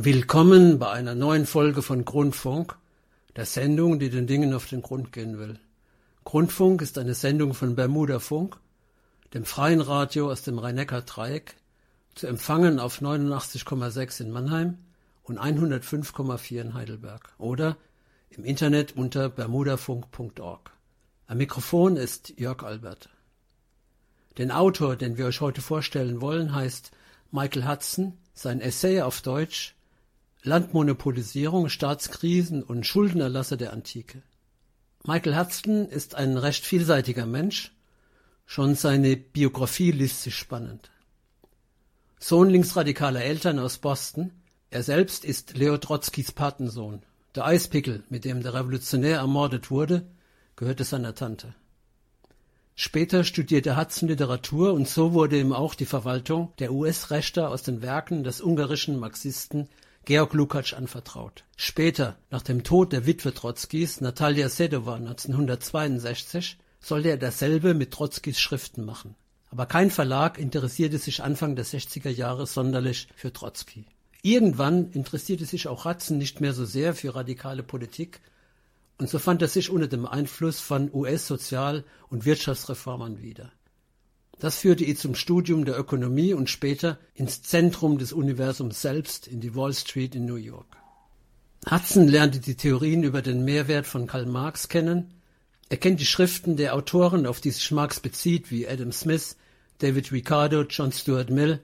Willkommen bei einer neuen Folge von Grundfunk, der Sendung, die den Dingen auf den Grund gehen will. Grundfunk ist eine Sendung von Bermuda Funk, dem freien Radio aus dem Rhein-Neckar-Dreieck, zu empfangen auf 89,6 in Mannheim und 105,4 in Heidelberg oder im Internet unter bermudafunk.org. Am Mikrofon ist Jörg Albert. Den Autor, den wir euch heute vorstellen wollen, heißt Michael Hudson. Sein Essay auf Deutsch Landmonopolisierung, Staatskrisen und Schuldenerlasse der Antike. Michael Hudson ist ein recht vielseitiger Mensch. Schon seine Biografie liest sich spannend. Sohn linksradikaler Eltern aus Boston. Er selbst ist Leo Trotzkis Patensohn. Der Eispickel, mit dem der Revolutionär ermordet wurde, gehörte seiner Tante. Später studierte Hudson Literatur und so wurde ihm auch die Verwaltung der US-Rechte aus den Werken des ungarischen Marxisten Georg Lukács anvertraut. Später, nach dem Tod der Witwe Trotzkis, Natalia Sedova 1962, sollte er dasselbe mit Trotzkis Schriften machen. Aber kein Verlag interessierte sich Anfang der 60er Jahre sonderlich für Trotzki. Irgendwann interessierte sich auch Hudson nicht mehr so sehr für radikale Politik und so fand er sich unter dem Einfluss von US-Sozial- und Wirtschaftsreformern wieder. Das führte ihn zum Studium der Ökonomie und später ins Zentrum des Universums selbst, in die Wall Street in New York. Hudson lernte die Theorien über den Mehrwert von Karl Marx kennen. Er kennt die Schriften der Autoren, auf die sich Marx bezieht, wie Adam Smith, David Ricardo, John Stuart Mill,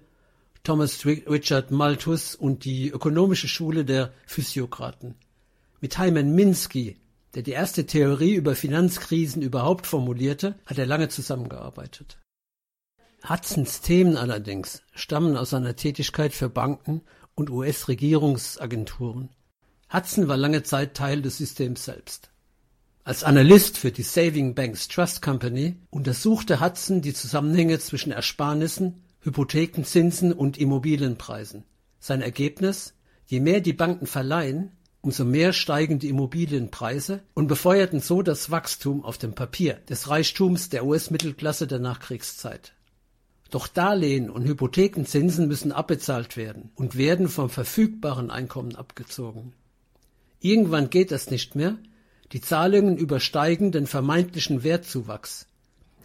Thomas Richard Malthus und die ökonomische Schule der Physiokraten. Mit Hyman Minsky, der die erste Theorie über Finanzkrisen überhaupt formulierte, hat er lange zusammengearbeitet. Hudsons Themen allerdings stammen aus seiner Tätigkeit für Banken und US-Regierungsagenturen. Hudson war lange Zeit Teil des Systems selbst. Als Analyst für die Saving Banks Trust Company untersuchte Hudson die Zusammenhänge zwischen Ersparnissen, Hypothekenzinsen und Immobilienpreisen. Sein Ergebnis? Je mehr die Banken verleihen, umso mehr steigen die Immobilienpreise und befeuerten so das Wachstum auf dem Papier des Reichtums der US-Mittelklasse der Nachkriegszeit. Doch Darlehen und Hypothekenzinsen müssen abbezahlt werden und werden vom verfügbaren Einkommen abgezogen. Irgendwann geht das nicht mehr, die Zahlungen übersteigen den vermeintlichen Wertzuwachs.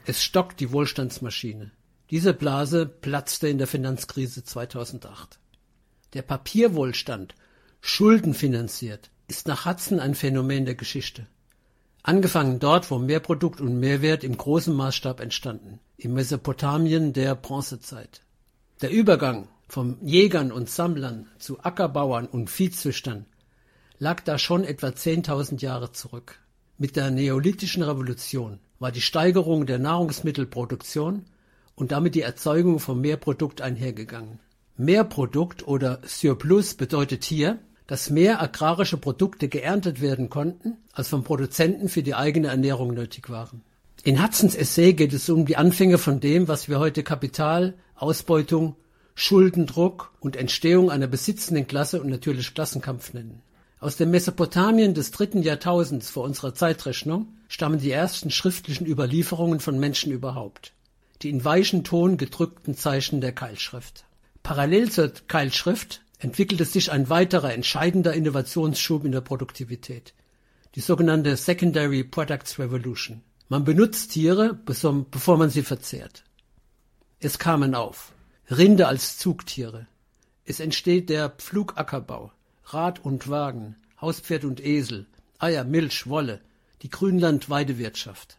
Es stockt die Wohlstandsmaschine. Diese Blase platzte in der Finanzkrise 2008. Der Papierwohlstand, schuldenfinanziert, ist nach Hudson ein Phänomen der Geschichte. Angefangen dort, wo Mehrprodukt und Mehrwert im großen Maßstab entstanden, im Mesopotamien der Bronzezeit. Der Übergang vom Jägern und Sammlern zu Ackerbauern und Viehzüchtern lag da schon etwa 10.000 Jahre zurück. Mit der neolithischen Revolution war die Steigerung der Nahrungsmittelproduktion und damit die Erzeugung von Mehrprodukt einhergegangen. Mehrprodukt oder Surplus bedeutet hier, dass mehr agrarische Produkte geerntet werden konnten, als vom Produzenten für die eigene Ernährung nötig waren. In Hudsons Essay geht es um die Anfänge von dem, was wir heute Kapital, Ausbeutung, Schuldendruck und Entstehung einer besitzenden Klasse und natürlich Klassenkampf nennen. Aus dem Mesopotamien des dritten Jahrtausends vor unserer Zeitrechnung stammen die ersten schriftlichen Überlieferungen von Menschen überhaupt, die in weichen Ton gedrückten Zeichen der Keilschrift. Parallel zur Keilschrift entwickelte sich ein weiterer entscheidender Innovationsschub in der Produktivität, die sogenannte Secondary Products Revolution. Man benutzt Tiere, bevor man sie verzehrt. Es kamen auf Rinde als Zugtiere. Es entsteht der Pflugackerbau, Rad und Wagen, Hauspferd und Esel, Eier, Milch, Wolle, die Grünland-Weidewirtschaft.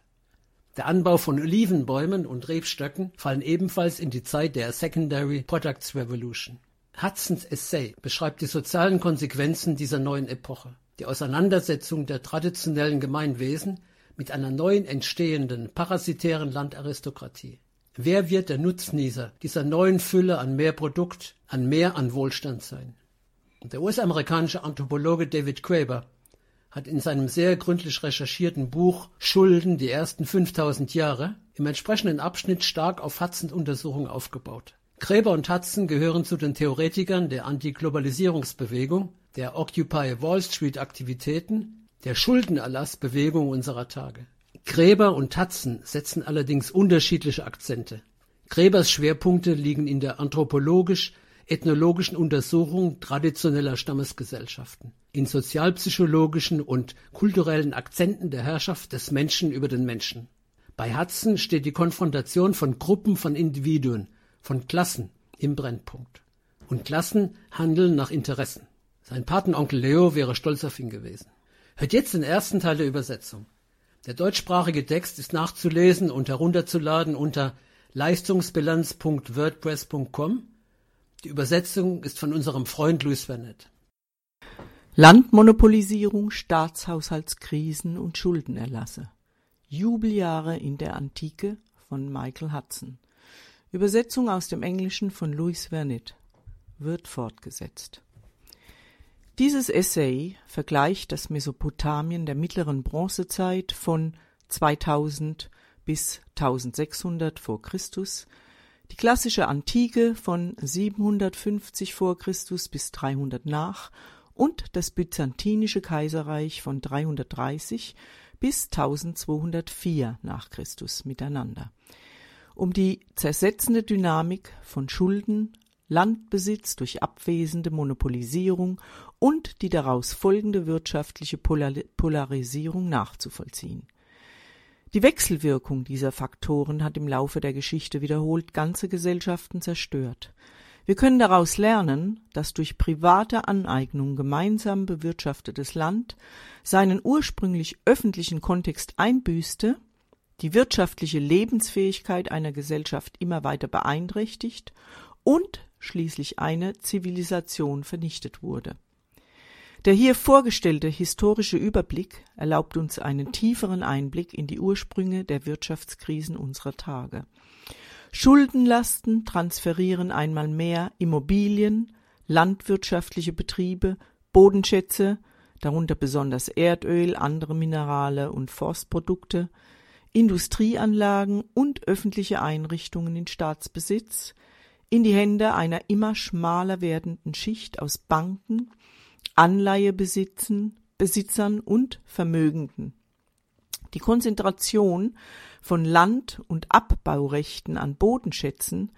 Der Anbau von Olivenbäumen und Rebstöcken fallen ebenfalls in die Zeit der Secondary Products Revolution. Hudsons Essay beschreibt die sozialen Konsequenzen dieser neuen Epoche, die Auseinandersetzung der traditionellen Gemeinwesen mit einer neuen entstehenden parasitären Landaristokratie. Wer wird der Nutznießer dieser neuen Fülle an mehr Produkt, an mehr an Wohlstand sein? Der US-amerikanische Anthropologe David Graeber hat in seinem sehr gründlich recherchierten Buch Schulden die ersten 5000 Jahre im entsprechenden Abschnitt stark auf Hudsons Untersuchung aufgebaut. Gräber und Hudson gehören zu den Theoretikern der Antiglobalisierungsbewegung, der Occupy Wall Street Aktivitäten, der Schuldenerlassbewegung unserer Tage. Gräber und Hudson setzen allerdings unterschiedliche Akzente. Gräbers Schwerpunkte liegen in der anthropologisch ethnologischen Untersuchung traditioneller Stammesgesellschaften, in sozialpsychologischen und kulturellen Akzenten der Herrschaft des Menschen über den Menschen. Bei Hudson steht die Konfrontation von Gruppen von Individuen, von Klassen im Brennpunkt. Und Klassen handeln nach Interessen. Sein Patenonkel Leo wäre stolz auf ihn gewesen. Hört jetzt den ersten Teil der Übersetzung. Der deutschsprachige Text ist nachzulesen und herunterzuladen unter leistungsbilanz.wordpress.com. Die Übersetzung ist von unserem Freund Luis Vernet. Landmonopolisierung, Staatshaushaltskrisen und Schuldenerlasse. Jubeljahre in der Antike von Michael Hudson. Übersetzung aus dem Englischen von Louis Vernet. Wird fortgesetzt. Dieses Essay vergleicht das Mesopotamien der mittleren Bronzezeit von 2000 bis 1600 vor Christus, die klassische Antike von 750 vor Christus bis 300 nach und das byzantinische Kaiserreich von 330 bis 1204 nach Christus miteinander. Um die zersetzende Dynamik von Schulden, Landbesitz durch abwesende Monopolisierung und die daraus folgende wirtschaftliche Polarisierung nachzuvollziehen. Die Wechselwirkung dieser Faktoren hat im Laufe der Geschichte wiederholt ganze Gesellschaften zerstört. Wir können daraus lernen, dass durch private Aneignung gemeinsam bewirtschaftetes Land seinen ursprünglich öffentlichen Kontext einbüßte, die wirtschaftliche Lebensfähigkeit einer Gesellschaft immer weiter beeinträchtigt und schließlich eine Zivilisation vernichtet wurde. Der hier vorgestellte historische Überblick erlaubt uns einen tieferen Einblick in die Ursprünge der Wirtschaftskrisen unserer Tage. Schuldenlasten transferieren einmal mehr Immobilien, landwirtschaftliche Betriebe, Bodenschätze, darunter besonders Erdöl, andere Minerale und Forstprodukte, Industrieanlagen und öffentliche Einrichtungen in Staatsbesitz, in die Hände einer immer schmaler werdenden Schicht aus Banken, Anleihebesitzern und Vermögenden. Die Konzentration von Land- und Abbaurechten an Bodenschätzen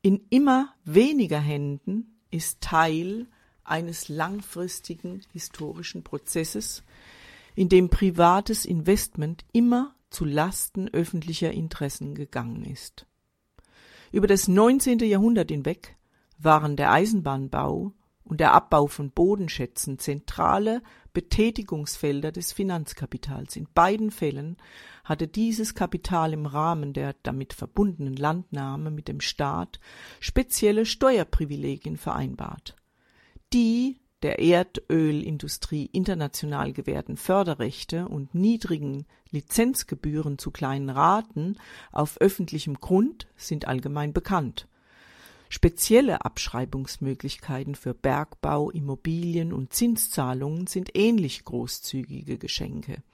in immer weniger Händen ist Teil eines langfristigen historischen Prozesses, in dem privates Investment immer zu Lasten öffentlicher Interessen gegangen ist. Über das 19. Jahrhundert hinweg waren der Eisenbahnbau und der Abbau von Bodenschätzen zentrale Betätigungsfelder des Finanzkapitals. In beiden Fällen hatte dieses Kapital im Rahmen der damit verbundenen Landnahme mit dem Staat spezielle Steuerprivilegien vereinbart. Die der Erdölindustrie international gewährten Förderrechte und niedrigen Lizenzgebühren zu kleinen Raten auf öffentlichem Grund sind allgemein bekannt Spezielle Abschreibungsmöglichkeiten für Bergbau, Immobilien und Zinszahlungen sind ähnlich großzügige Geschenke.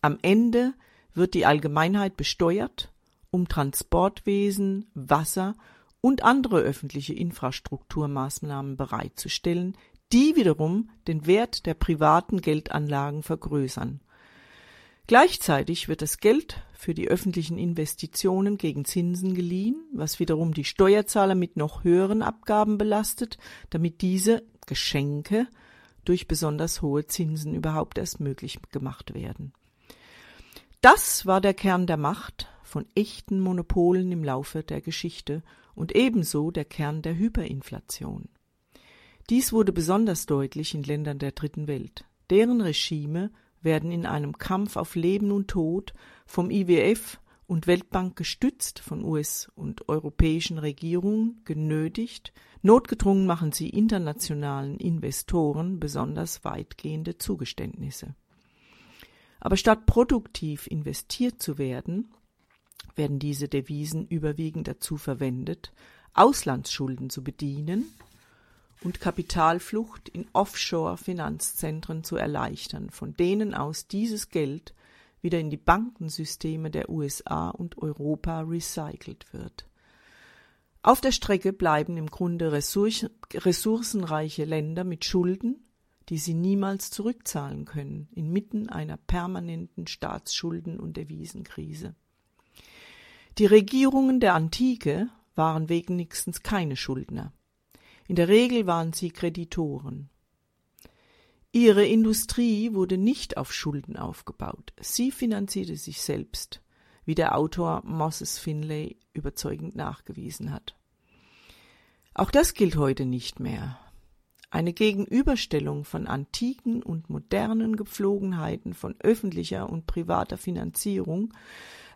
Am Ende wird die Allgemeinheit besteuert, um Transportwesen, Wasser und andere öffentliche Infrastrukturmaßnahmen bereitzustellen, die wiederum den Wert der privaten Geldanlagen vergrößern Gleichzeitig wird das Geld für die öffentlichen Investitionen gegen Zinsen geliehen, was wiederum die Steuerzahler mit noch höheren Abgaben belastet, damit diese Geschenke durch besonders hohe Zinsen überhaupt erst möglich gemacht werden. Das war der Kern der Macht von echten Monopolen im Laufe der Geschichte und ebenso der Kern der Hyperinflation. Dies wurde besonders deutlich in Ländern der Dritten Welt. Deren Regime werden in einem Kampf auf Leben und Tod vom IWF und Weltbank gestützt von US- und europäischen Regierungen genötigt, notgedrungen machen sie internationalen Investoren besonders weitgehende Zugeständnisse. Aber statt produktiv investiert zu werden, werden diese Devisen überwiegend dazu verwendet, Auslandsschulden zu bedienen und Kapitalflucht in Offshore-Finanzzentren zu erleichtern, von denen aus dieses Geld wieder in die Bankensysteme der USA und Europa recycelt wird. Auf der Strecke bleiben im Grunde ressourcenreiche Länder mit Schulden, die sie niemals zurückzahlen können, inmitten einer permanenten Staatsschulden- und Devisenkrise. Die Regierungen der Antike waren wenigstens keine Schuldner. In der Regel waren sie Kreditoren. Ihre Industrie wurde nicht auf Schulden aufgebaut. Sie finanzierte sich selbst, wie der Autor Moses Finlay überzeugend nachgewiesen hat. Auch das gilt heute nicht mehr. Eine Gegenüberstellung von antiken und modernen Gepflogenheiten von öffentlicher und privater Finanzierung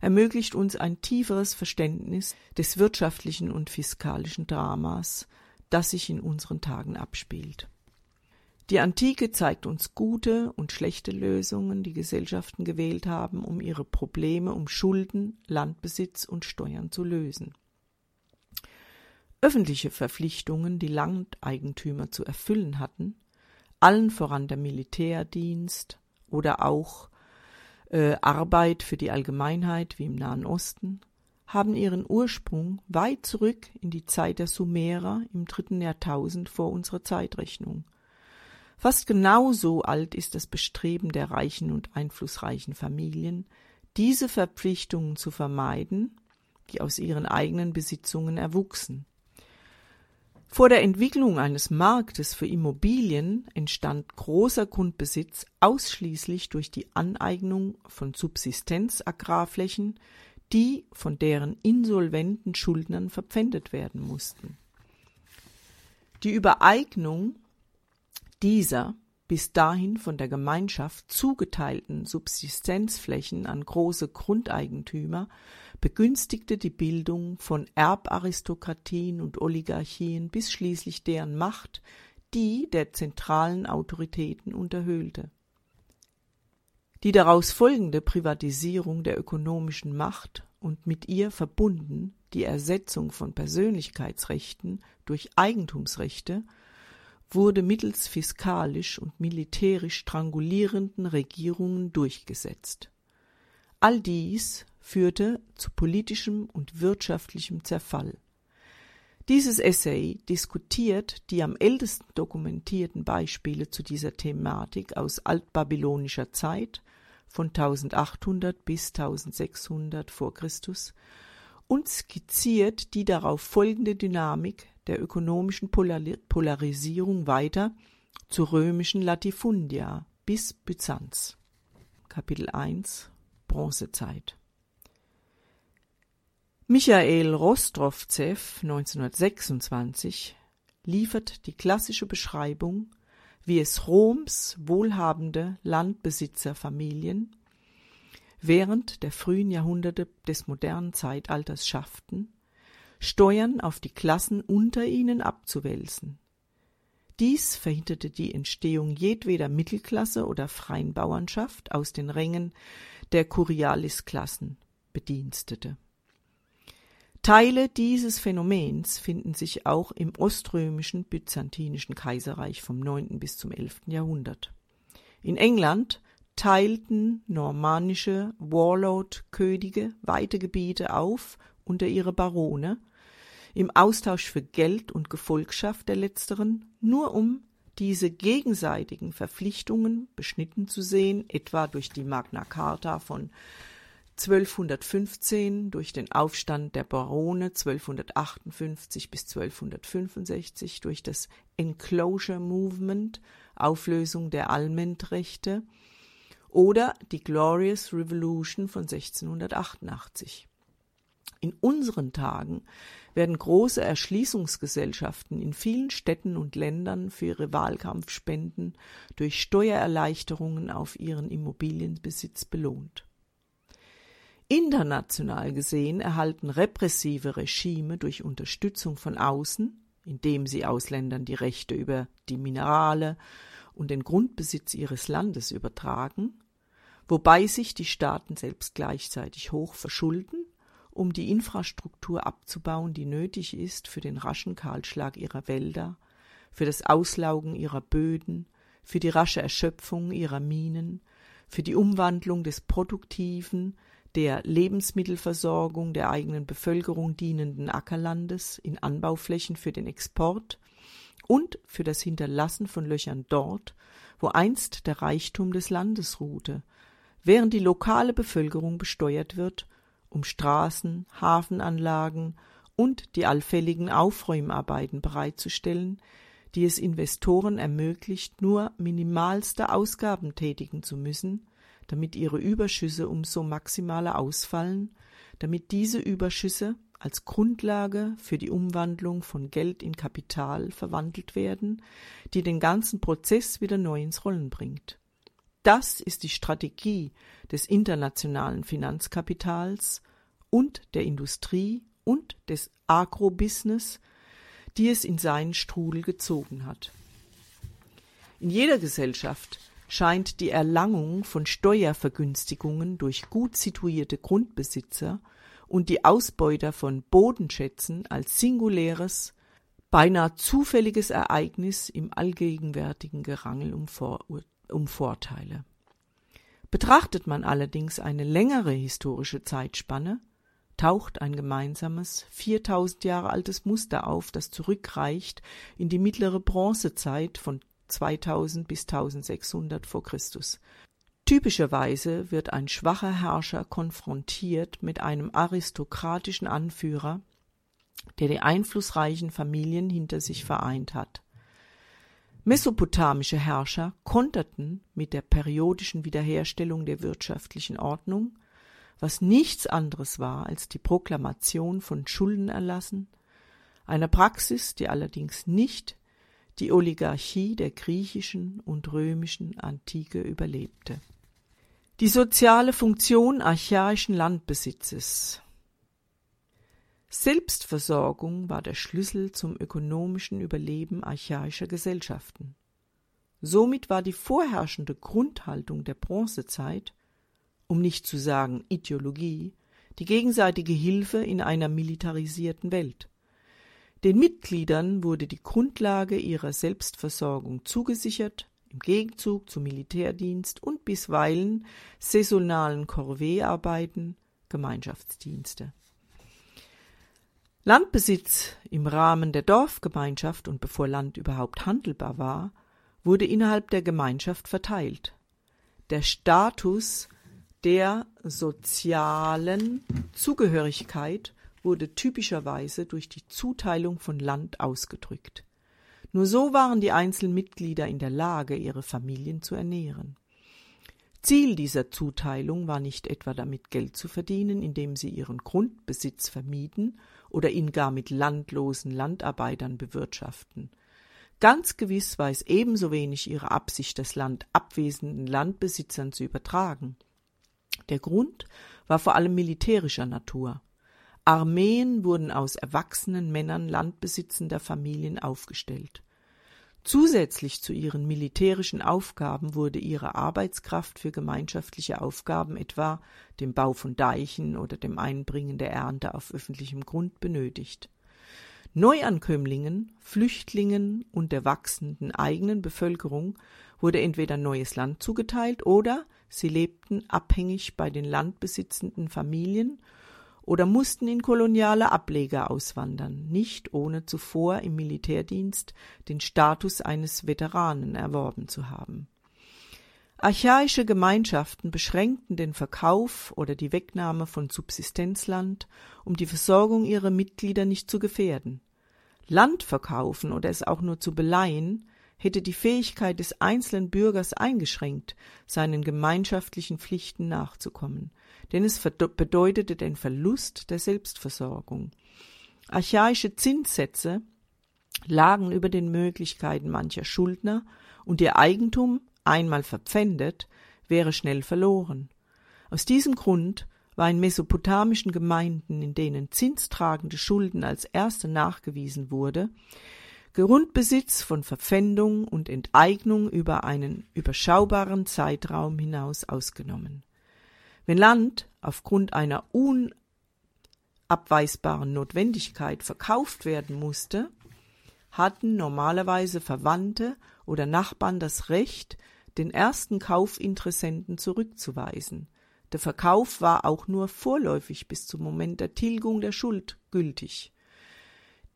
ermöglicht uns ein tieferes Verständnis des wirtschaftlichen und fiskalischen Dramas, das sich in unseren Tagen abspielt. Die Antike zeigt uns gute und schlechte Lösungen, die Gesellschaften gewählt haben, um ihre Probleme um Schulden, Landbesitz und Steuern zu lösen. Öffentliche Verpflichtungen, die Landeigentümer zu erfüllen hatten, allen voran der Militärdienst oder auch äh, Arbeit für die Allgemeinheit wie im Nahen Osten, haben ihren Ursprung weit zurück in die Zeit der Sumerer im dritten Jahrtausend vor unserer Zeitrechnung – Fast genauso alt ist das Bestreben der reichen und einflussreichen Familien, diese Verpflichtungen zu vermeiden, die aus ihren eigenen Besitzungen erwuchsen. Vor der Entwicklung eines Marktes für Immobilien entstand großer Grundbesitz ausschließlich durch die Aneignung von Subsistenzagrarflächen, die von deren insolventen Schuldnern verpfändet werden mussten. Die Übereignung dieser bis dahin von der Gemeinschaft zugeteilten Subsistenzflächen an große Grundeigentümer begünstigte die Bildung von Erbaristokratien und Oligarchien bis schließlich deren Macht die der zentralen Autoritäten unterhöhlte. Die daraus folgende Privatisierung der ökonomischen Macht und mit ihr verbunden die Ersetzung von Persönlichkeitsrechten durch Eigentumsrechte wurde mittels fiskalisch und militärisch strangulierenden Regierungen durchgesetzt. All dies führte zu politischem und wirtschaftlichem Zerfall. Dieses Essay diskutiert die am ältesten dokumentierten Beispiele zu dieser Thematik aus altbabylonischer Zeit von 1800 bis 1600 vor Christus und skizziert die darauf folgende Dynamik der ökonomischen Polarisierung weiter zur römischen Latifundia bis Byzanz. Kapitel 1 Bronzezeit Michael Rostrovzew 1926 liefert die klassische Beschreibung, wie es Roms wohlhabende Landbesitzerfamilien während der frühen Jahrhunderte des modernen Zeitalters schafften, Steuern auf die Klassen unter ihnen abzuwälzen. Dies verhinderte die Entstehung jedweder Mittelklasse oder freien Bauernschaft aus den Rängen der Curialisklassen Bedienstete. Teile dieses Phänomens finden sich auch im oströmischen byzantinischen Kaiserreich vom 9. bis zum 11. Jahrhundert. In England teilten normannische Warlord-Könige weite Gebiete auf unter ihre Barone im Austausch für Geld und Gefolgschaft der letzteren, nur um diese gegenseitigen Verpflichtungen beschnitten zu sehen, etwa durch die Magna Carta von 1215, durch den Aufstand der Barone 1258 bis 1265, durch das Enclosure Movement, Auflösung der Allmendrechte oder die Glorious Revolution von 1688. In unseren Tagen werden große Erschließungsgesellschaften in vielen Städten und Ländern für ihre Wahlkampfspenden durch Steuererleichterungen auf ihren Immobilienbesitz belohnt. International gesehen erhalten repressive Regime durch Unterstützung von außen, indem sie Ausländern die Rechte über die Minerale und den Grundbesitz ihres Landes übertragen, wobei sich die Staaten selbst gleichzeitig hoch verschulden um die Infrastruktur abzubauen, die nötig ist für den raschen Kahlschlag ihrer Wälder, für das Auslaugen ihrer Böden, für die rasche Erschöpfung ihrer Minen, für die Umwandlung des produktiven, der Lebensmittelversorgung der eigenen Bevölkerung dienenden Ackerlandes in Anbauflächen für den Export und für das Hinterlassen von Löchern dort, wo einst der Reichtum des Landes ruhte, während die lokale Bevölkerung besteuert wird um Straßen, Hafenanlagen und die allfälligen Aufräumarbeiten bereitzustellen, die es Investoren ermöglicht, nur minimalste Ausgaben tätigen zu müssen, damit ihre Überschüsse umso maximaler ausfallen, damit diese Überschüsse als Grundlage für die Umwandlung von Geld in Kapital verwandelt werden, die den ganzen Prozess wieder neu ins Rollen bringt. Das ist die Strategie des internationalen Finanzkapitals und der Industrie und des Agrobusiness, die es in seinen Strudel gezogen hat. In jeder Gesellschaft scheint die Erlangung von Steuervergünstigungen durch gut situierte Grundbesitzer und die Ausbeuter von Bodenschätzen als singuläres, beinahe zufälliges Ereignis im allgegenwärtigen Gerangel um, Vor um Vorteile. Betrachtet man allerdings eine längere historische Zeitspanne, taucht ein gemeinsames, 4000 Jahre altes Muster auf, das zurückreicht in die mittlere Bronzezeit von 2000 bis 1600 vor Christus. Typischerweise wird ein schwacher Herrscher konfrontiert mit einem aristokratischen Anführer, der die einflussreichen Familien hinter sich vereint hat. Mesopotamische Herrscher konterten mit der periodischen Wiederherstellung der wirtschaftlichen Ordnung, was nichts anderes war als die Proklamation von Schuldenerlassen, einer Praxis, die allerdings nicht die Oligarchie der griechischen und römischen Antike überlebte. Die soziale Funktion archaischen Landbesitzes Selbstversorgung war der Schlüssel zum ökonomischen Überleben archaischer Gesellschaften. Somit war die vorherrschende Grundhaltung der Bronzezeit, um nicht zu sagen Ideologie, die gegenseitige Hilfe in einer militarisierten Welt. Den Mitgliedern wurde die Grundlage ihrer Selbstversorgung zugesichert, im Gegenzug zu Militärdienst und bisweilen saisonalen Corvée-Arbeiten, Gemeinschaftsdienste. Landbesitz im Rahmen der Dorfgemeinschaft und bevor Land überhaupt handelbar war, wurde innerhalb der Gemeinschaft verteilt. Der Status der sozialen Zugehörigkeit wurde typischerweise durch die Zuteilung von Land ausgedrückt. Nur so waren die einzelnen Mitglieder in der Lage, ihre Familien zu ernähren. Ziel dieser Zuteilung war nicht etwa damit Geld zu verdienen, indem sie ihren Grundbesitz vermieden oder ihn gar mit landlosen Landarbeitern bewirtschaften. Ganz gewiss war es ebenso wenig ihre Absicht, das Land abwesenden Landbesitzern zu übertragen. Der Grund war vor allem militärischer Natur. Armeen wurden aus erwachsenen Männern landbesitzender Familien aufgestellt. Zusätzlich zu ihren militärischen Aufgaben wurde ihre Arbeitskraft für gemeinschaftliche Aufgaben, etwa dem Bau von Deichen oder dem Einbringen der Ernte auf öffentlichem Grund, benötigt. Neuankömmlingen, Flüchtlingen und der wachsenden eigenen Bevölkerung wurde entweder neues Land zugeteilt oder sie lebten abhängig bei den landbesitzenden Familien oder mussten in koloniale Ableger auswandern, nicht ohne zuvor im Militärdienst den Status eines Veteranen erworben zu haben. Archaische Gemeinschaften beschränkten den Verkauf oder die Wegnahme von Subsistenzland, um die Versorgung ihrer Mitglieder nicht zu gefährden. Land verkaufen oder es auch nur zu beleihen, hätte die Fähigkeit des einzelnen Bürgers eingeschränkt, seinen gemeinschaftlichen Pflichten nachzukommen denn es bedeutete den Verlust der Selbstversorgung. Archaische Zinssätze lagen über den Möglichkeiten mancher Schuldner, und ihr Eigentum, einmal verpfändet, wäre schnell verloren. Aus diesem Grund war in mesopotamischen Gemeinden, in denen zinstragende Schulden als erste nachgewiesen wurde, Grundbesitz von Verpfändung und Enteignung über einen überschaubaren Zeitraum hinaus ausgenommen. Wenn Land aufgrund einer unabweisbaren Notwendigkeit verkauft werden musste, hatten normalerweise Verwandte oder Nachbarn das Recht, den ersten Kaufinteressenten zurückzuweisen. Der Verkauf war auch nur vorläufig bis zum Moment der Tilgung der Schuld gültig.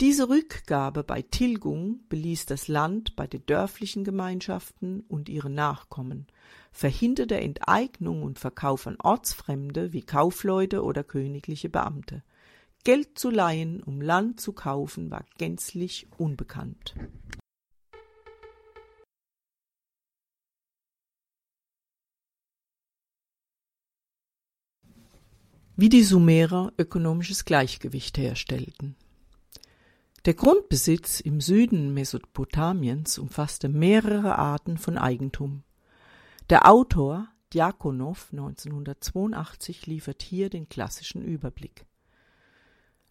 Diese Rückgabe bei Tilgung beließ das Land bei den dörflichen Gemeinschaften und ihren Nachkommen, verhinderte Enteignung und Verkauf an Ortsfremde wie Kaufleute oder königliche Beamte. Geld zu leihen, um Land zu kaufen, war gänzlich unbekannt. Wie die Sumerer ökonomisches Gleichgewicht herstellten. Der Grundbesitz im Süden Mesopotamiens umfasste mehrere Arten von Eigentum. Der Autor Djakonow 1982 liefert hier den klassischen Überblick.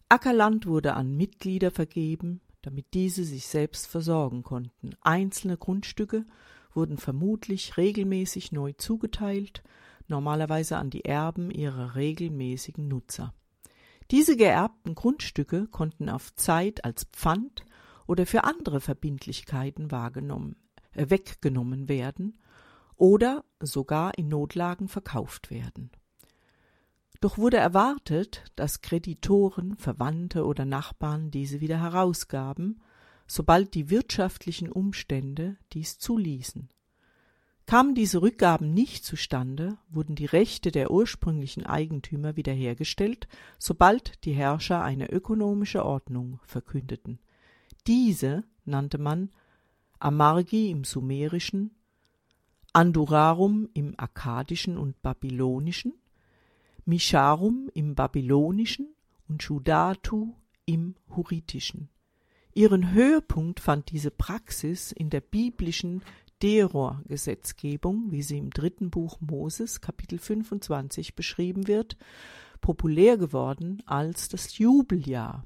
Ackerland wurde an Mitglieder vergeben, damit diese sich selbst versorgen konnten. Einzelne Grundstücke wurden vermutlich regelmäßig neu zugeteilt, normalerweise an die Erben ihrer regelmäßigen Nutzer. Diese geerbten Grundstücke konnten auf Zeit als Pfand oder für andere Verbindlichkeiten wahrgenommen, äh, weggenommen werden oder sogar in Notlagen verkauft werden. Doch wurde erwartet, dass Kreditoren, Verwandte oder Nachbarn diese wieder herausgaben, sobald die wirtschaftlichen Umstände dies zuließen. Kamen diese Rückgaben nicht zustande, wurden die Rechte der ursprünglichen Eigentümer wiederhergestellt, sobald die Herrscher eine ökonomische Ordnung verkündeten. Diese nannte man Amargi im Sumerischen, Andurarum im Akkadischen und Babylonischen, Misharum im Babylonischen und Shudatu im Huritischen. Ihren Höhepunkt fand diese Praxis in der biblischen Deror-Gesetzgebung, wie sie im dritten Buch Moses, Kapitel 25 beschrieben wird, populär geworden als das Jubeljahr.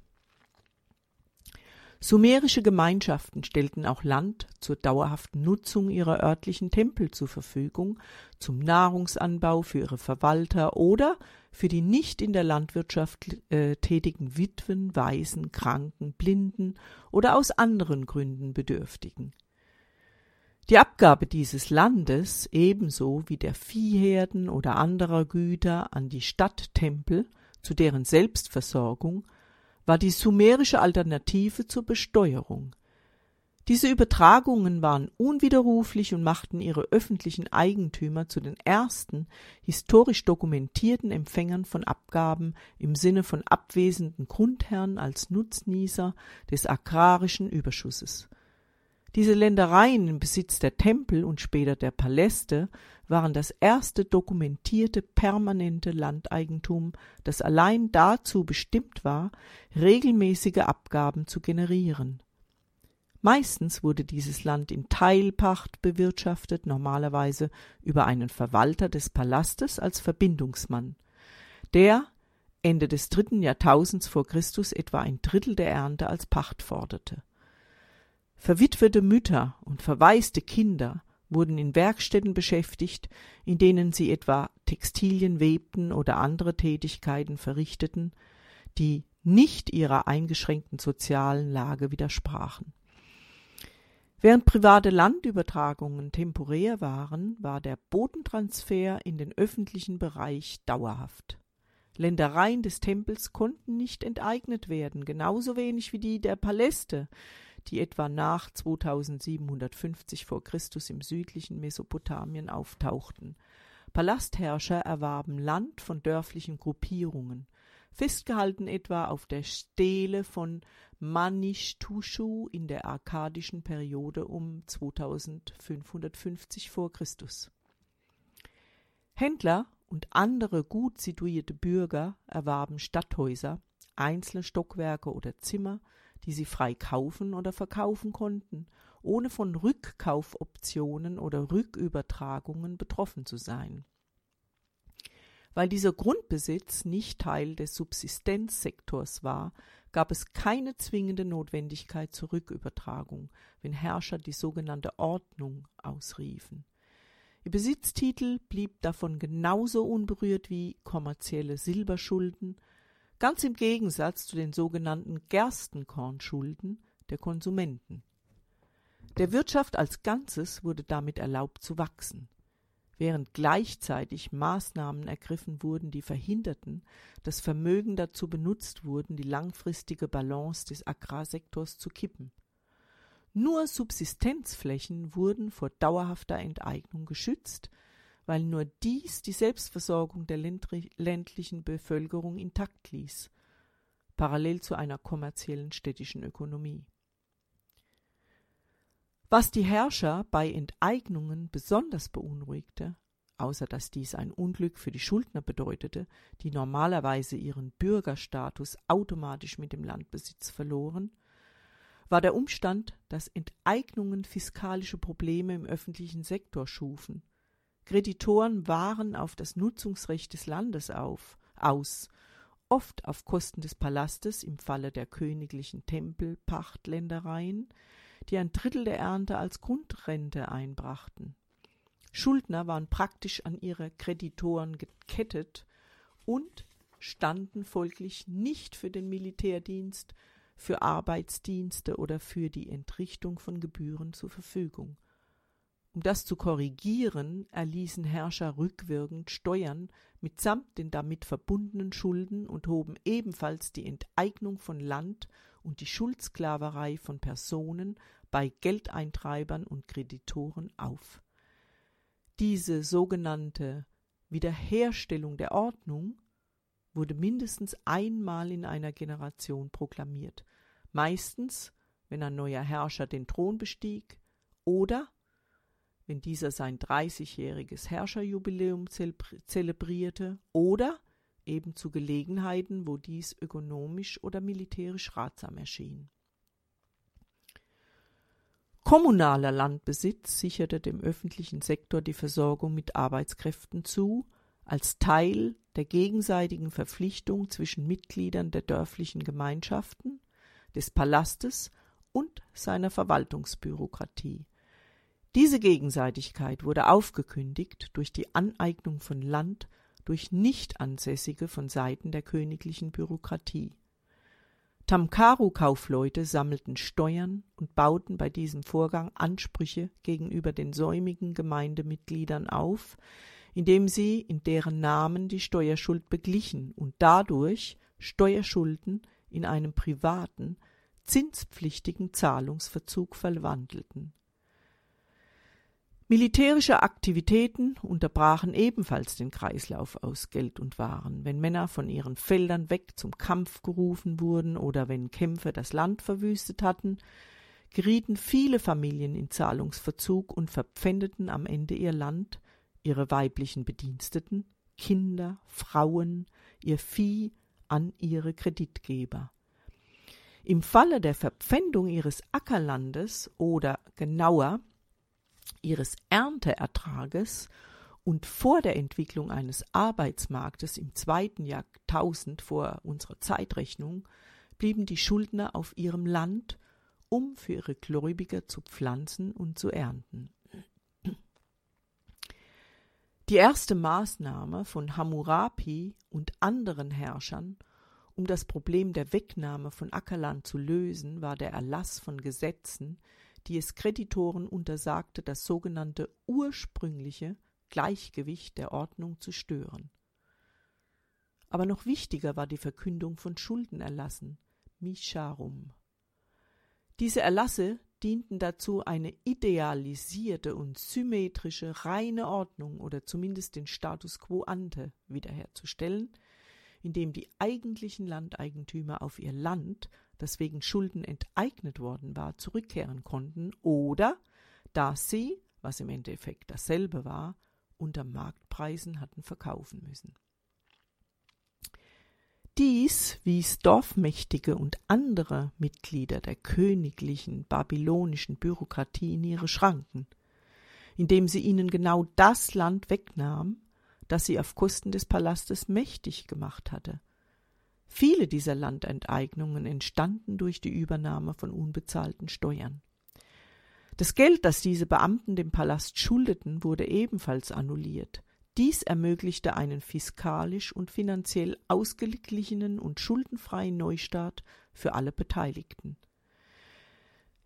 Sumerische Gemeinschaften stellten auch Land zur dauerhaften Nutzung ihrer örtlichen Tempel zur Verfügung, zum Nahrungsanbau für ihre Verwalter oder für die nicht in der Landwirtschaft äh, tätigen Witwen, Waisen, Kranken, Blinden oder aus anderen Gründen Bedürftigen. Die Abgabe dieses Landes ebenso wie der Viehherden oder anderer Güter an die Stadttempel zu deren Selbstversorgung war die sumerische Alternative zur Besteuerung. Diese Übertragungen waren unwiderruflich und machten ihre öffentlichen Eigentümer zu den ersten historisch dokumentierten Empfängern von Abgaben im Sinne von abwesenden Grundherren als Nutznießer des agrarischen Überschusses. Diese Ländereien im Besitz der Tempel und später der Paläste waren das erste dokumentierte permanente Landeigentum, das allein dazu bestimmt war, regelmäßige Abgaben zu generieren. Meistens wurde dieses Land in Teilpacht bewirtschaftet, normalerweise über einen Verwalter des Palastes als Verbindungsmann, der Ende des dritten Jahrtausends vor Christus etwa ein Drittel der Ernte als Pacht forderte. Verwitwete Mütter und verwaiste Kinder wurden in Werkstätten beschäftigt, in denen sie etwa Textilien webten oder andere Tätigkeiten verrichteten, die nicht ihrer eingeschränkten sozialen Lage widersprachen. Während private Landübertragungen temporär waren, war der Bodentransfer in den öffentlichen Bereich dauerhaft. Ländereien des Tempels konnten nicht enteignet werden, genauso wenig wie die der Paläste, die etwa nach 2750 vor Christus im südlichen Mesopotamien auftauchten. Palastherrscher erwarben Land von dörflichen Gruppierungen, festgehalten etwa auf der Stele von Manishtushu in der arkadischen Periode um 2550 vor Christus. Händler und andere gut situierte Bürger erwarben Stadthäuser, einzelne Stockwerke oder Zimmer, die sie frei kaufen oder verkaufen konnten, ohne von Rückkaufoptionen oder Rückübertragungen betroffen zu sein. Weil dieser Grundbesitz nicht Teil des Subsistenzsektors war, gab es keine zwingende Notwendigkeit zur Rückübertragung, wenn Herrscher die sogenannte Ordnung ausriefen. Ihr Besitztitel blieb davon genauso unberührt wie kommerzielle Silberschulden, ganz im Gegensatz zu den sogenannten Gerstenkornschulden der Konsumenten. Der Wirtschaft als Ganzes wurde damit erlaubt zu wachsen, während gleichzeitig Maßnahmen ergriffen wurden, die verhinderten, dass Vermögen dazu benutzt wurden, die langfristige Balance des Agrarsektors zu kippen. Nur Subsistenzflächen wurden vor dauerhafter Enteignung geschützt, weil nur dies die Selbstversorgung der ländlichen Bevölkerung intakt ließ. parallel zu einer kommerziellen städtischen Ökonomie. Was die Herrscher bei Enteignungen besonders beunruhigte, außer dass dies ein Unglück für die Schuldner bedeutete, die normalerweise ihren Bürgerstatus automatisch mit dem Landbesitz verloren, war der Umstand, dass Enteignungen fiskalische Probleme im öffentlichen Sektor schufen. Kreditoren waren auf das Nutzungsrecht des Landes auf, aus, oft auf Kosten des Palastes im Falle der königlichen Tempelpachtländereien, die ein Drittel der Ernte als Grundrente einbrachten. Schuldner waren praktisch an ihre Kreditoren gekettet und standen folglich nicht für den Militärdienst, für Arbeitsdienste oder für die Entrichtung von Gebühren zur Verfügung. Um das zu korrigieren, erließen Herrscher rückwirkend Steuern mitsamt den damit verbundenen Schulden und hoben ebenfalls die Enteignung von Land und die Schuldsklaverei von Personen bei Geldeintreibern und Kreditoren auf. Diese sogenannte Wiederherstellung der Ordnung wurde mindestens einmal in einer Generation proklamiert, meistens, wenn ein neuer Herrscher den Thron bestieg oder wenn dieser sein dreißigjähriges Herrscherjubiläum zelebrierte oder eben zu Gelegenheiten, wo dies ökonomisch oder militärisch ratsam erschien. Kommunaler Landbesitz sicherte dem öffentlichen Sektor die Versorgung mit Arbeitskräften zu, als Teil der gegenseitigen Verpflichtung zwischen Mitgliedern der dörflichen Gemeinschaften, des Palastes und seiner Verwaltungsbürokratie. Diese Gegenseitigkeit wurde aufgekündigt durch die Aneignung von Land durch Nichtansässige von Seiten der königlichen Bürokratie. Tamkaru-Kaufleute sammelten Steuern und bauten bei diesem Vorgang Ansprüche gegenüber den säumigen Gemeindemitgliedern auf, indem sie in deren Namen die Steuerschuld beglichen und dadurch Steuerschulden in einen privaten, zinspflichtigen Zahlungsverzug verwandelten. Militärische Aktivitäten unterbrachen ebenfalls den Kreislauf aus Geld und Waren. Wenn Männer von ihren Feldern weg zum Kampf gerufen wurden oder wenn Kämpfe das Land verwüstet hatten, gerieten viele Familien in Zahlungsverzug und verpfändeten am Ende ihr Land, ihre weiblichen Bediensteten, Kinder, Frauen, ihr Vieh an ihre Kreditgeber. Im Falle der Verpfändung ihres Ackerlandes oder genauer ihres Ernteertrages und vor der Entwicklung eines Arbeitsmarktes im zweiten Jahrtausend vor unserer Zeitrechnung blieben die Schuldner auf ihrem Land, um für ihre Gläubiger zu pflanzen und zu ernten. Die erste Maßnahme von Hammurapi und anderen Herrschern, um das Problem der Wegnahme von Ackerland zu lösen, war der Erlass von Gesetzen, die es Kreditoren untersagte, das sogenannte ursprüngliche Gleichgewicht der Ordnung zu stören. Aber noch wichtiger war die Verkündung von Schuldenerlassen, Mischarum. Diese Erlasse dienten dazu, eine idealisierte und symmetrische reine Ordnung oder zumindest den Status quo ante wiederherzustellen, indem die eigentlichen Landeigentümer auf ihr Land das wegen Schulden enteignet worden war, zurückkehren konnten oder dass sie, was im Endeffekt dasselbe war, unter Marktpreisen hatten verkaufen müssen. Dies wies Dorfmächtige und andere Mitglieder der königlichen babylonischen Bürokratie in ihre Schranken, indem sie ihnen genau das Land wegnahm, das sie auf Kosten des Palastes mächtig gemacht hatte, Viele dieser Landenteignungen entstanden durch die Übernahme von unbezahlten Steuern. Das Geld, das diese Beamten dem Palast schuldeten, wurde ebenfalls annulliert. Dies ermöglichte einen fiskalisch und finanziell ausgeglichenen und schuldenfreien Neustart für alle Beteiligten.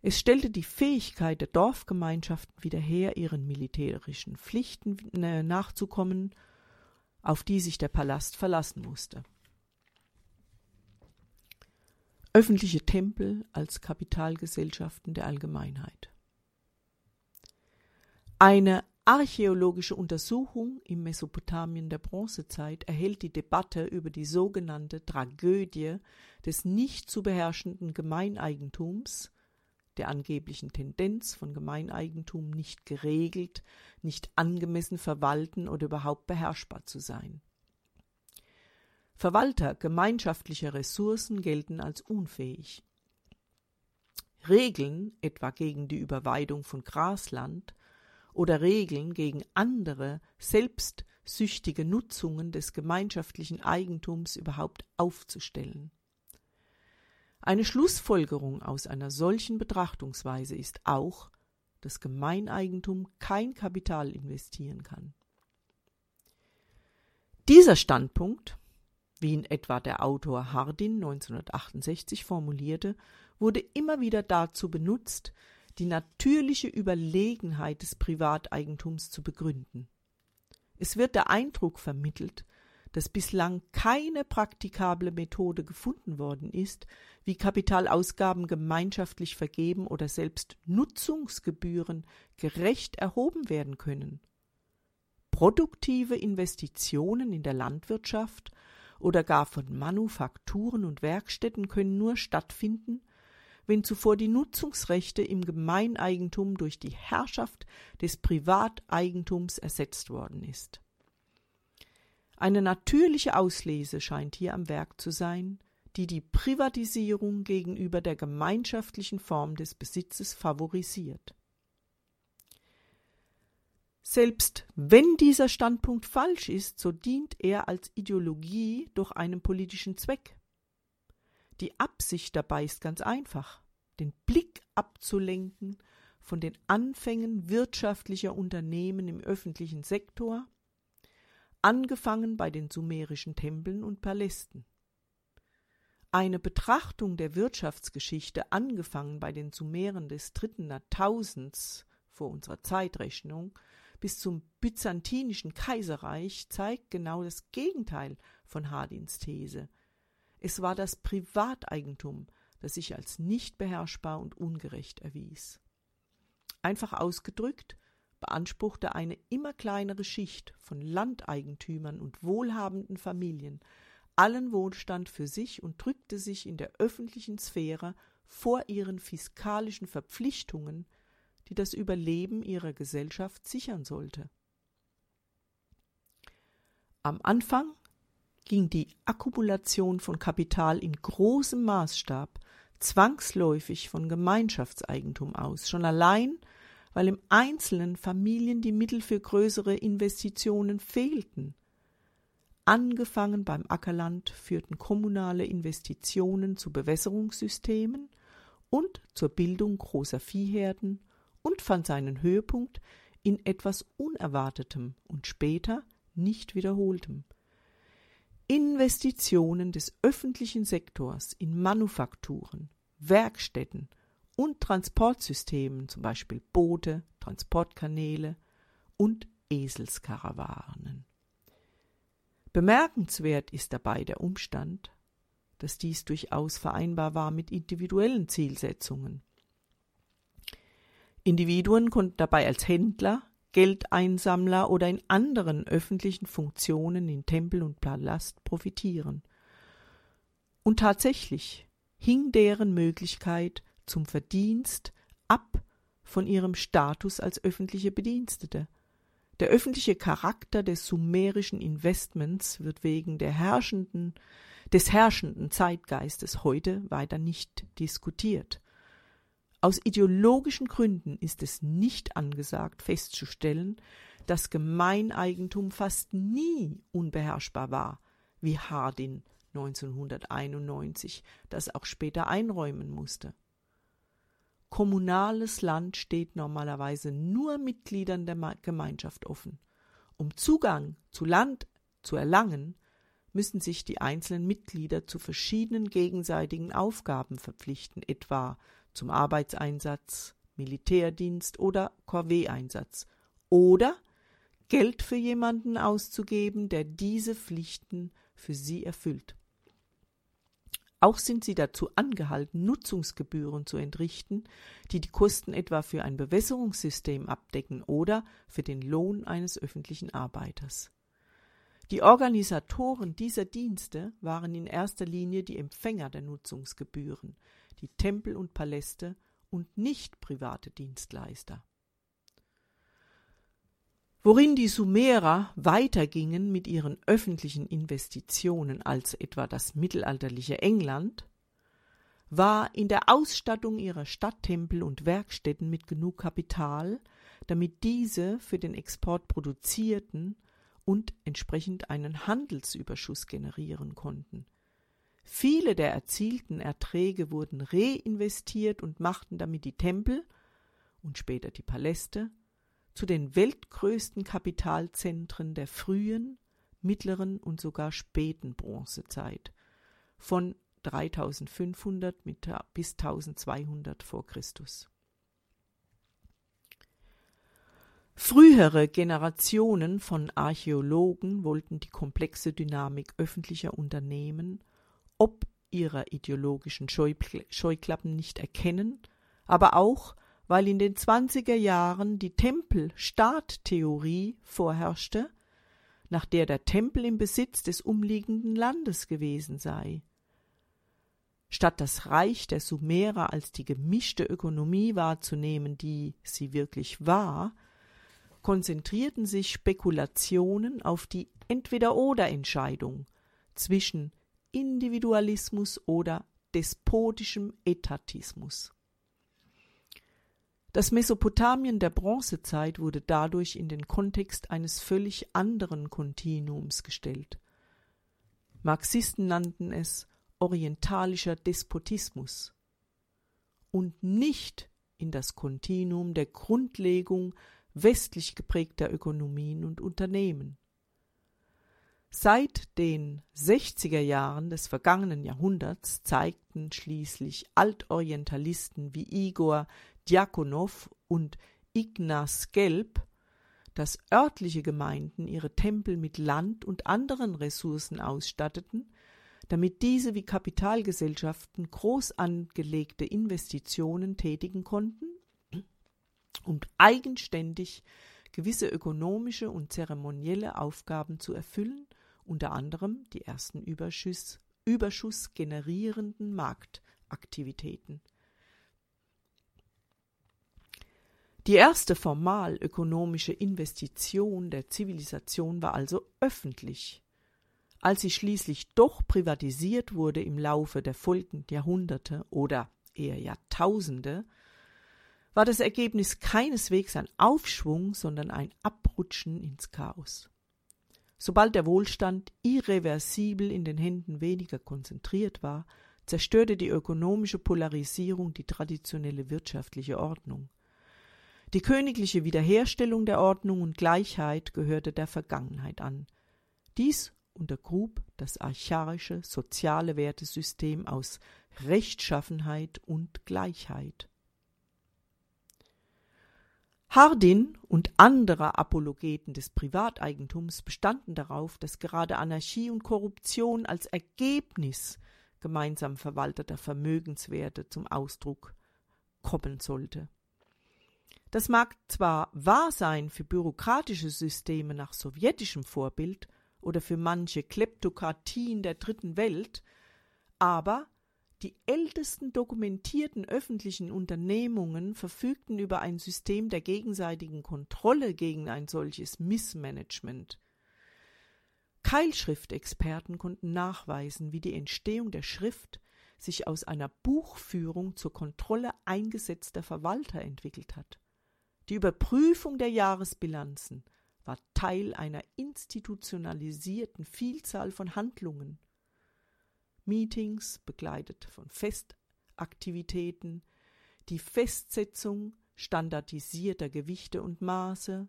Es stellte die Fähigkeit der Dorfgemeinschaften wieder her, ihren militärischen Pflichten äh, nachzukommen, auf die sich der Palast verlassen musste öffentliche Tempel als Kapitalgesellschaften der Allgemeinheit. Eine archäologische Untersuchung im Mesopotamien der Bronzezeit erhält die Debatte über die sogenannte Tragödie des nicht zu beherrschenden Gemeineigentums, der angeblichen Tendenz von Gemeineigentum nicht geregelt, nicht angemessen verwalten oder überhaupt beherrschbar zu sein. Verwalter gemeinschaftlicher Ressourcen gelten als unfähig. Regeln, etwa gegen die Überweidung von Grasland, oder Regeln gegen andere selbstsüchtige Nutzungen des gemeinschaftlichen Eigentums überhaupt aufzustellen. Eine Schlussfolgerung aus einer solchen Betrachtungsweise ist auch, dass Gemeineigentum kein Kapital investieren kann. Dieser Standpunkt, wie ihn etwa der Autor Hardin 1968 formulierte, wurde immer wieder dazu benutzt, die natürliche Überlegenheit des Privateigentums zu begründen. Es wird der Eindruck vermittelt, dass bislang keine praktikable Methode gefunden worden ist, wie Kapitalausgaben gemeinschaftlich vergeben oder selbst Nutzungsgebühren gerecht erhoben werden können. Produktive Investitionen in der Landwirtschaft oder gar von Manufakturen und Werkstätten können nur stattfinden, wenn zuvor die Nutzungsrechte im Gemeineigentum durch die Herrschaft des Privateigentums ersetzt worden ist. Eine natürliche Auslese scheint hier am Werk zu sein, die die Privatisierung gegenüber der gemeinschaftlichen Form des Besitzes favorisiert. Selbst wenn dieser Standpunkt falsch ist, so dient er als Ideologie durch einen politischen Zweck. Die Absicht dabei ist ganz einfach, den Blick abzulenken von den Anfängen wirtschaftlicher Unternehmen im öffentlichen Sektor, angefangen bei den sumerischen Tempeln und Palästen. Eine Betrachtung der Wirtschaftsgeschichte, angefangen bei den Sumeren des dritten Jahrtausends vor unserer Zeitrechnung bis zum byzantinischen Kaiserreich, zeigt genau das Gegenteil von Hardins These – es war das Privateigentum, das sich als nicht beherrschbar und ungerecht erwies. Einfach ausgedrückt beanspruchte eine immer kleinere Schicht von Landeigentümern und wohlhabenden Familien allen Wohlstand für sich und drückte sich in der öffentlichen Sphäre vor ihren fiskalischen Verpflichtungen, die das Überleben ihrer Gesellschaft sichern sollte. Am Anfang ging die Akkumulation von Kapital in großem Maßstab zwangsläufig von Gemeinschaftseigentum aus, schon allein, weil im Einzelnen Familien die Mittel für größere Investitionen fehlten. Angefangen beim Ackerland führten kommunale Investitionen zu Bewässerungssystemen und zur Bildung großer Viehherden und fand seinen Höhepunkt in etwas Unerwartetem und später nicht wiederholtem, Investitionen des öffentlichen Sektors in Manufakturen, Werkstätten und Transportsystemen, zum Beispiel Boote, Transportkanäle und Eselskarawanen. Bemerkenswert ist dabei der Umstand, dass dies durchaus vereinbar war mit individuellen Zielsetzungen. Individuen konnten dabei als Händler, Geldeinsammler oder in anderen öffentlichen Funktionen in Tempel und Palast profitieren. Und tatsächlich hing deren Möglichkeit zum Verdienst ab von ihrem Status als öffentliche Bedienstete. Der öffentliche Charakter des sumerischen Investments wird wegen herrschenden, des herrschenden Zeitgeistes heute weiter nicht diskutiert. Aus ideologischen Gründen ist es nicht angesagt festzustellen, dass Gemeineigentum fast nie unbeherrschbar war, wie Hardin 1991 das auch später einräumen musste. Kommunales Land steht normalerweise nur Mitgliedern der Gemeinschaft offen. Um Zugang zu Land zu erlangen, müssen sich die einzelnen Mitglieder zu verschiedenen gegenseitigen Aufgaben verpflichten, etwa zum Arbeitseinsatz, Militärdienst oder Corvée-Einsatz oder Geld für jemanden auszugeben, der diese Pflichten für sie erfüllt. Auch sind sie dazu angehalten, Nutzungsgebühren zu entrichten, die die Kosten etwa für ein Bewässerungssystem abdecken oder für den Lohn eines öffentlichen Arbeiters. Die Organisatoren dieser Dienste waren in erster Linie die Empfänger der Nutzungsgebühren, die Tempel und Paläste und nicht private Dienstleister. Worin die Sumerer weitergingen mit ihren öffentlichen Investitionen als etwa das mittelalterliche England, war in der Ausstattung ihrer Stadttempel und Werkstätten mit genug Kapital, damit diese für den Export produzierten und entsprechend einen Handelsüberschuss generieren konnten. Viele der erzielten Erträge wurden reinvestiert und machten damit die Tempel und später die Paläste zu den weltgrößten Kapitalzentren der frühen, mittleren und sogar späten Bronzezeit von 3500 bis 1200 vor Christus. Frühere Generationen von Archäologen wollten die komplexe Dynamik öffentlicher Unternehmen ob ihrer ideologischen Scheuklappen nicht erkennen, aber auch weil in den 20er Jahren die Tempel-Staat-Theorie vorherrschte, nach der der Tempel im Besitz des umliegenden Landes gewesen sei. Statt das Reich der Sumerer als die gemischte Ökonomie wahrzunehmen, die sie wirklich war, konzentrierten sich Spekulationen auf die Entweder-oder-Entscheidung zwischen Individualismus oder despotischem Etatismus. Das Mesopotamien der Bronzezeit wurde dadurch in den Kontext eines völlig anderen Kontinuums gestellt. Marxisten nannten es orientalischer Despotismus und nicht in das Kontinuum der Grundlegung westlich geprägter Ökonomien und Unternehmen. Seit den 60er Jahren des vergangenen Jahrhunderts zeigten schließlich Altorientalisten wie Igor Djakonow und Ignaz Gelb, dass örtliche Gemeinden ihre Tempel mit Land und anderen Ressourcen ausstatteten, damit diese wie Kapitalgesellschaften groß angelegte Investitionen tätigen konnten und eigenständig gewisse ökonomische und zeremonielle Aufgaben zu erfüllen, unter anderem die ersten Überschuss, Überschuss generierenden Marktaktivitäten. Die erste formal ökonomische Investition der Zivilisation war also öffentlich. Als sie schließlich doch privatisiert wurde im Laufe der folgenden Jahrhunderte oder eher Jahrtausende, war das Ergebnis keineswegs ein Aufschwung, sondern ein Abrutschen ins Chaos. Sobald der Wohlstand irreversibel in den Händen weniger konzentriert war, zerstörte die ökonomische Polarisierung die traditionelle wirtschaftliche Ordnung. Die königliche Wiederherstellung der Ordnung und Gleichheit gehörte der Vergangenheit an. Dies untergrub das archaische soziale Wertesystem aus Rechtschaffenheit und Gleichheit. Hardin und andere Apologeten des Privateigentums bestanden darauf, dass gerade Anarchie und Korruption als Ergebnis gemeinsam verwalteter Vermögenswerte zum Ausdruck kommen sollte. Das mag zwar wahr sein für bürokratische Systeme nach sowjetischem Vorbild oder für manche Kleptokratien der dritten Welt, aber die ältesten dokumentierten öffentlichen Unternehmungen verfügten über ein System der gegenseitigen Kontrolle gegen ein solches Missmanagement. Keilschriftexperten konnten nachweisen, wie die Entstehung der Schrift sich aus einer Buchführung zur Kontrolle eingesetzter Verwalter entwickelt hat. Die Überprüfung der Jahresbilanzen war Teil einer institutionalisierten Vielzahl von Handlungen. Meetings, begleitet von Festaktivitäten, die Festsetzung standardisierter Gewichte und Maße,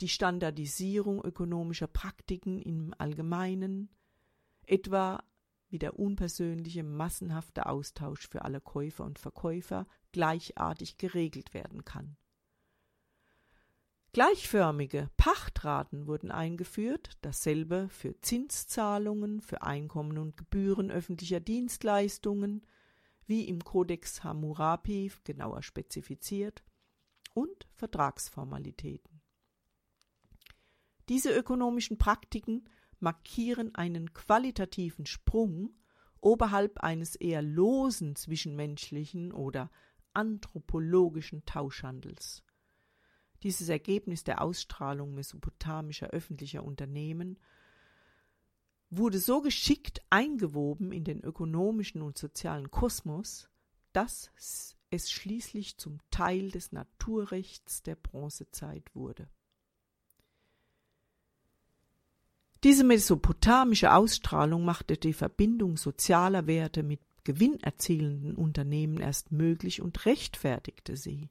die Standardisierung ökonomischer Praktiken im Allgemeinen, etwa wie der unpersönliche, massenhafte Austausch für alle Käufer und Verkäufer gleichartig geregelt werden kann. Gleichförmige Pachtraten wurden eingeführt, dasselbe für Zinszahlungen, für Einkommen und Gebühren öffentlicher Dienstleistungen, wie im Kodex Hammurapi genauer spezifiziert, und Vertragsformalitäten. Diese ökonomischen Praktiken markieren einen qualitativen Sprung oberhalb eines eher losen zwischenmenschlichen oder anthropologischen Tauschhandels. Dieses Ergebnis der Ausstrahlung mesopotamischer öffentlicher Unternehmen wurde so geschickt eingewoben in den ökonomischen und sozialen Kosmos, dass es schließlich zum Teil des Naturrechts der Bronzezeit wurde. Diese mesopotamische Ausstrahlung machte die Verbindung sozialer Werte mit gewinnerzielenden Unternehmen erst möglich und rechtfertigte sie.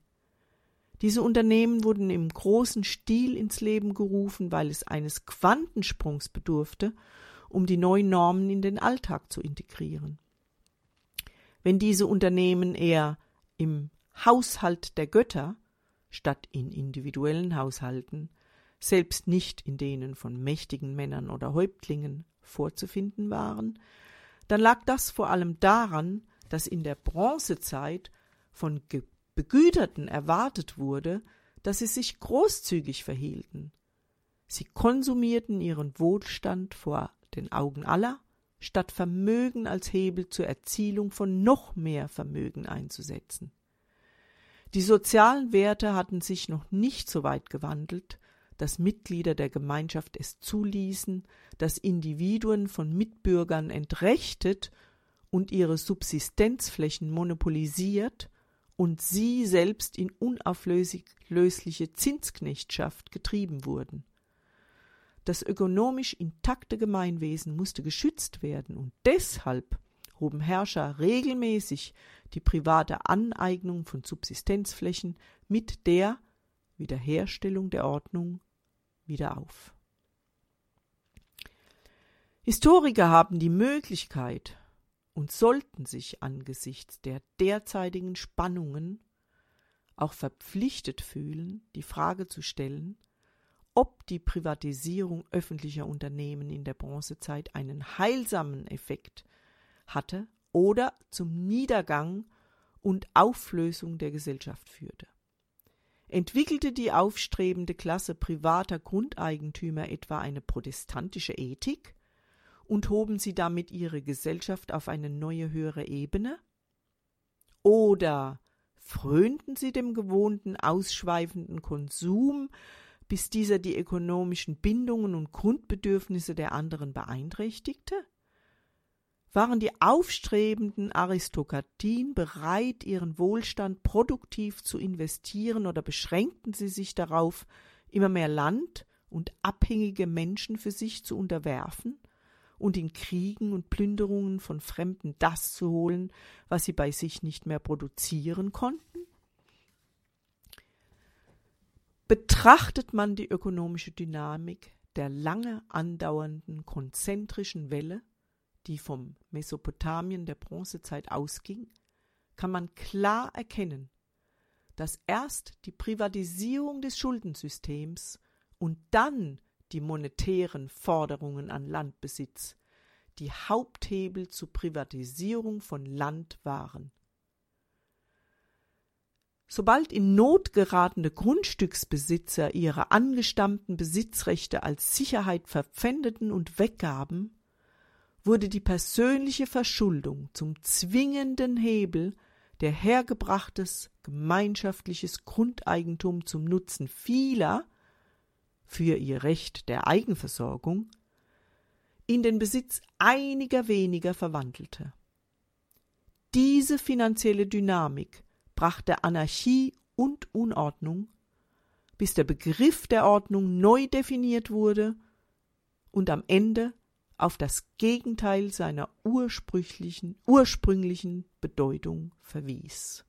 Diese Unternehmen wurden im großen Stil ins Leben gerufen, weil es eines Quantensprungs bedurfte, um die neuen Normen in den Alltag zu integrieren. Wenn diese Unternehmen eher im Haushalt der Götter statt in individuellen Haushalten, selbst nicht in denen von mächtigen Männern oder Häuptlingen vorzufinden waren, dann lag das vor allem daran, dass in der Bronzezeit von Begüterten erwartet wurde, dass sie sich großzügig verhielten. Sie konsumierten ihren Wohlstand vor den Augen aller, statt Vermögen als Hebel zur Erzielung von noch mehr Vermögen einzusetzen. Die sozialen Werte hatten sich noch nicht so weit gewandelt, dass Mitglieder der Gemeinschaft es zuließen, dass Individuen von Mitbürgern entrechtet und ihre Subsistenzflächen monopolisiert und sie selbst in unauflösliche Zinsknechtschaft getrieben wurden. Das ökonomisch intakte Gemeinwesen musste geschützt werden und deshalb hoben Herrscher regelmäßig die private Aneignung von Subsistenzflächen mit der Wiederherstellung der Ordnung wieder auf. Historiker haben die Möglichkeit, und sollten sich angesichts der derzeitigen Spannungen auch verpflichtet fühlen, die Frage zu stellen, ob die Privatisierung öffentlicher Unternehmen in der Bronzezeit einen heilsamen Effekt hatte oder zum Niedergang und Auflösung der Gesellschaft führte. Entwickelte die aufstrebende Klasse privater Grundeigentümer etwa eine protestantische Ethik, und hoben sie damit ihre Gesellschaft auf eine neue höhere Ebene? Oder frönten sie dem gewohnten ausschweifenden Konsum, bis dieser die ökonomischen Bindungen und Grundbedürfnisse der anderen beeinträchtigte? Waren die aufstrebenden Aristokratien bereit, ihren Wohlstand produktiv zu investieren oder beschränkten sie sich darauf, immer mehr Land und abhängige Menschen für sich zu unterwerfen? Und in Kriegen und Plünderungen von Fremden das zu holen, was sie bei sich nicht mehr produzieren konnten? Betrachtet man die ökonomische Dynamik der lange andauernden konzentrischen Welle, die vom Mesopotamien der Bronzezeit ausging, kann man klar erkennen, dass erst die Privatisierung des Schuldensystems und dann die monetären Forderungen an Landbesitz, die Haupthebel zur Privatisierung von Land waren. Sobald in Not geratene Grundstücksbesitzer ihre angestammten Besitzrechte als Sicherheit verpfändeten und weggaben, wurde die persönliche Verschuldung zum zwingenden Hebel, der hergebrachtes gemeinschaftliches Grundeigentum zum Nutzen vieler für ihr Recht der Eigenversorgung in den Besitz einiger weniger verwandelte. Diese finanzielle Dynamik brachte Anarchie und Unordnung, bis der Begriff der Ordnung neu definiert wurde und am Ende auf das Gegenteil seiner ursprünglichen, ursprünglichen Bedeutung verwies.